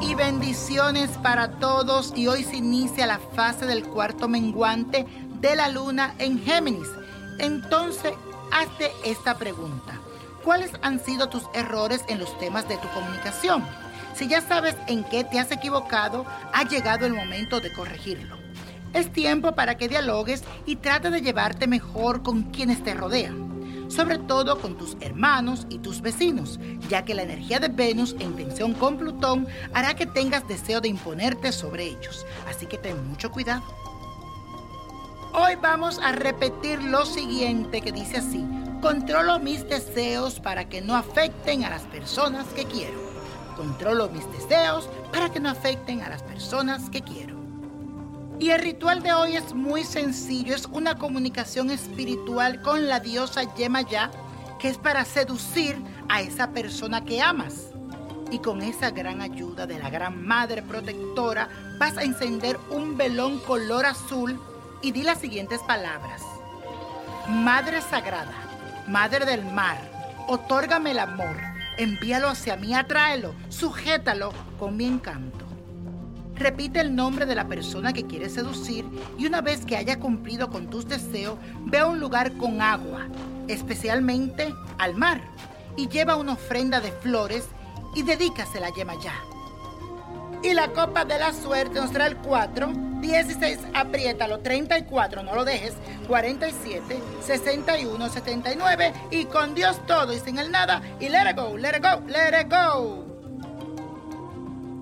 Y bendiciones para todos y hoy se inicia la fase del cuarto menguante de la luna en Géminis. Entonces, hazte esta pregunta. ¿Cuáles han sido tus errores en los temas de tu comunicación? Si ya sabes en qué te has equivocado, ha llegado el momento de corregirlo. Es tiempo para que dialogues y trate de llevarte mejor con quienes te rodean sobre todo con tus hermanos y tus vecinos, ya que la energía de Venus en tensión con Plutón hará que tengas deseo de imponerte sobre ellos, así que ten mucho cuidado. Hoy vamos a repetir lo siguiente que dice así, controlo mis deseos para que no afecten a las personas que quiero. Controlo mis deseos para que no afecten a las personas que quiero. Y el ritual de hoy es muy sencillo, es una comunicación espiritual con la diosa Yemayá, que es para seducir a esa persona que amas. Y con esa gran ayuda de la gran madre protectora, vas a encender un velón color azul y di las siguientes palabras. Madre sagrada, madre del mar, otórgame el amor, envíalo hacia mí, atráelo, sujétalo con mi encanto. Repite el nombre de la persona que quieres seducir y una vez que haya cumplido con tus deseos, ve a un lugar con agua, especialmente al mar, y lleva una ofrenda de flores y dedícasela a Yemayá. Y la copa de la suerte nos trae el 4, 16, apriétalo, 34, no lo dejes, 47, 61, 79 y con Dios todo y sin el nada y let it go, let it go, let it go.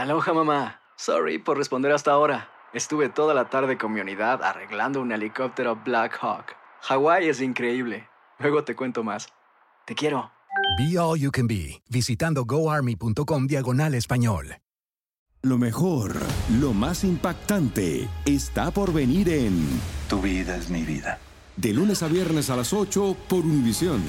Aloha mamá. Sorry por responder hasta ahora. Estuve toda la tarde con mi unidad arreglando un helicóptero Black Hawk. Hawái es increíble. Luego te cuento más. Te quiero. Be All You Can Be, visitando goarmy.com diagonal español. Lo mejor, lo más impactante, está por venir en Tu vida es mi vida. De lunes a viernes a las 8 por Univisión.